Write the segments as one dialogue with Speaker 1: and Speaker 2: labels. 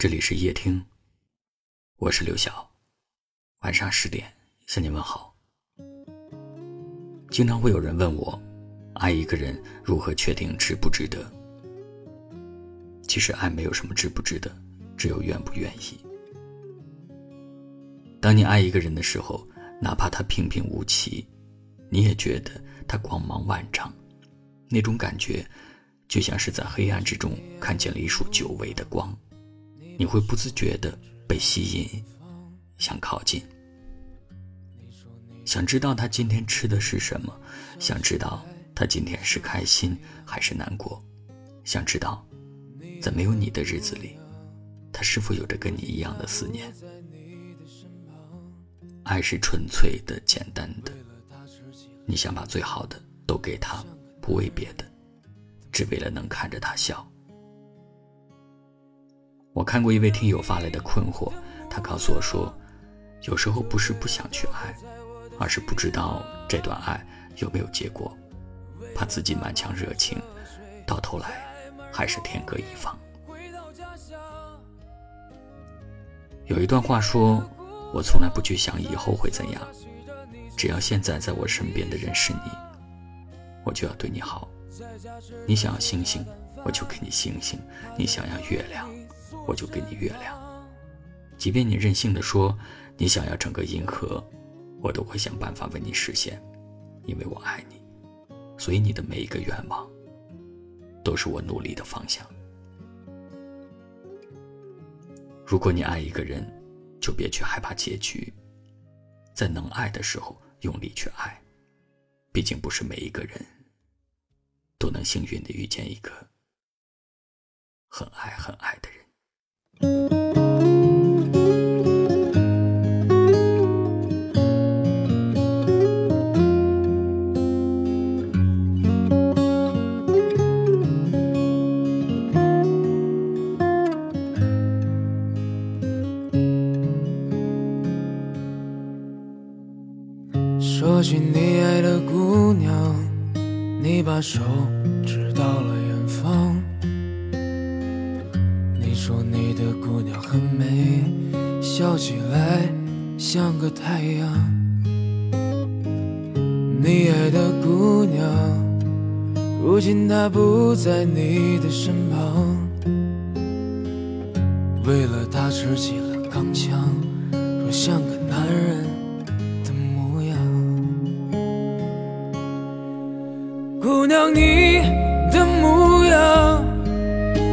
Speaker 1: 这里是夜听，我是刘晓。晚上十点向你问好。经常会有人问我，爱一个人如何确定值不值得？其实爱没有什么值不值得，只有愿不愿意。当你爱一个人的时候，哪怕他平平无奇，你也觉得他光芒万丈，那种感觉就像是在黑暗之中看见了一束久违的光。你会不自觉的被吸引，想靠近，想知道他今天吃的是什么，想知道他今天是开心还是难过，想知道，在没有你的日子里，他是否有着跟你一样的思念。爱是纯粹的、简单的，你想把最好的都给他，不为别的，只为了能看着他笑。我看过一位听友发来的困惑，他告诉我说，有时候不是不想去爱，而是不知道这段爱有没有结果，怕自己满腔热情，到头来还是天各一方。有一段话说，我从来不去想以后会怎样，只要现在在我身边的人是你，我就要对你好。你想要星星，我就给你星星；你想要月亮。我就给你月亮，即便你任性的说你想要整个银河，我都会想办法为你实现，因为我爱你，所以你的每一个愿望，都是我努力的方向。如果你爱一个人，就别去害怕结局，在能爱的时候用力去爱，毕竟不是每一个人，都能幸运的遇见一个很爱很爱的人。
Speaker 2: 说起你爱的姑娘，你把手指到了说你的姑娘很美，笑起来像个太阳。你爱的姑娘，如今她不在你的身旁。为了她吃起了钢枪，说像个男人的模样。姑娘，你的模样。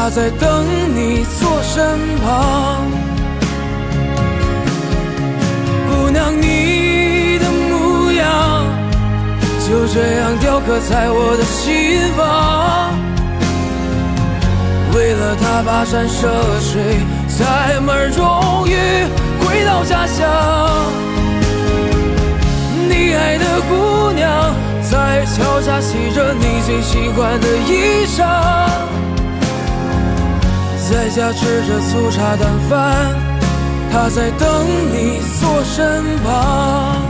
Speaker 2: 他在等你坐身旁。姑娘，你的模样就这样雕刻在我的心房。为了他跋山涉水，才门终于回到家乡。你爱的姑娘在桥下洗着你最喜欢的衣裳，在家吃着粗茶淡饭，他在等你坐身旁。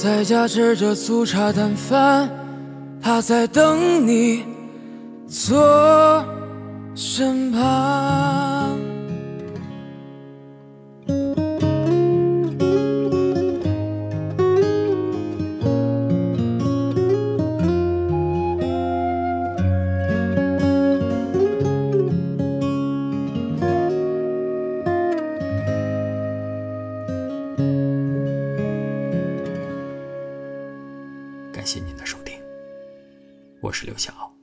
Speaker 2: 在家吃着粗茶淡饭，他在等你坐身旁。
Speaker 1: 感谢您的收听，我是刘晓。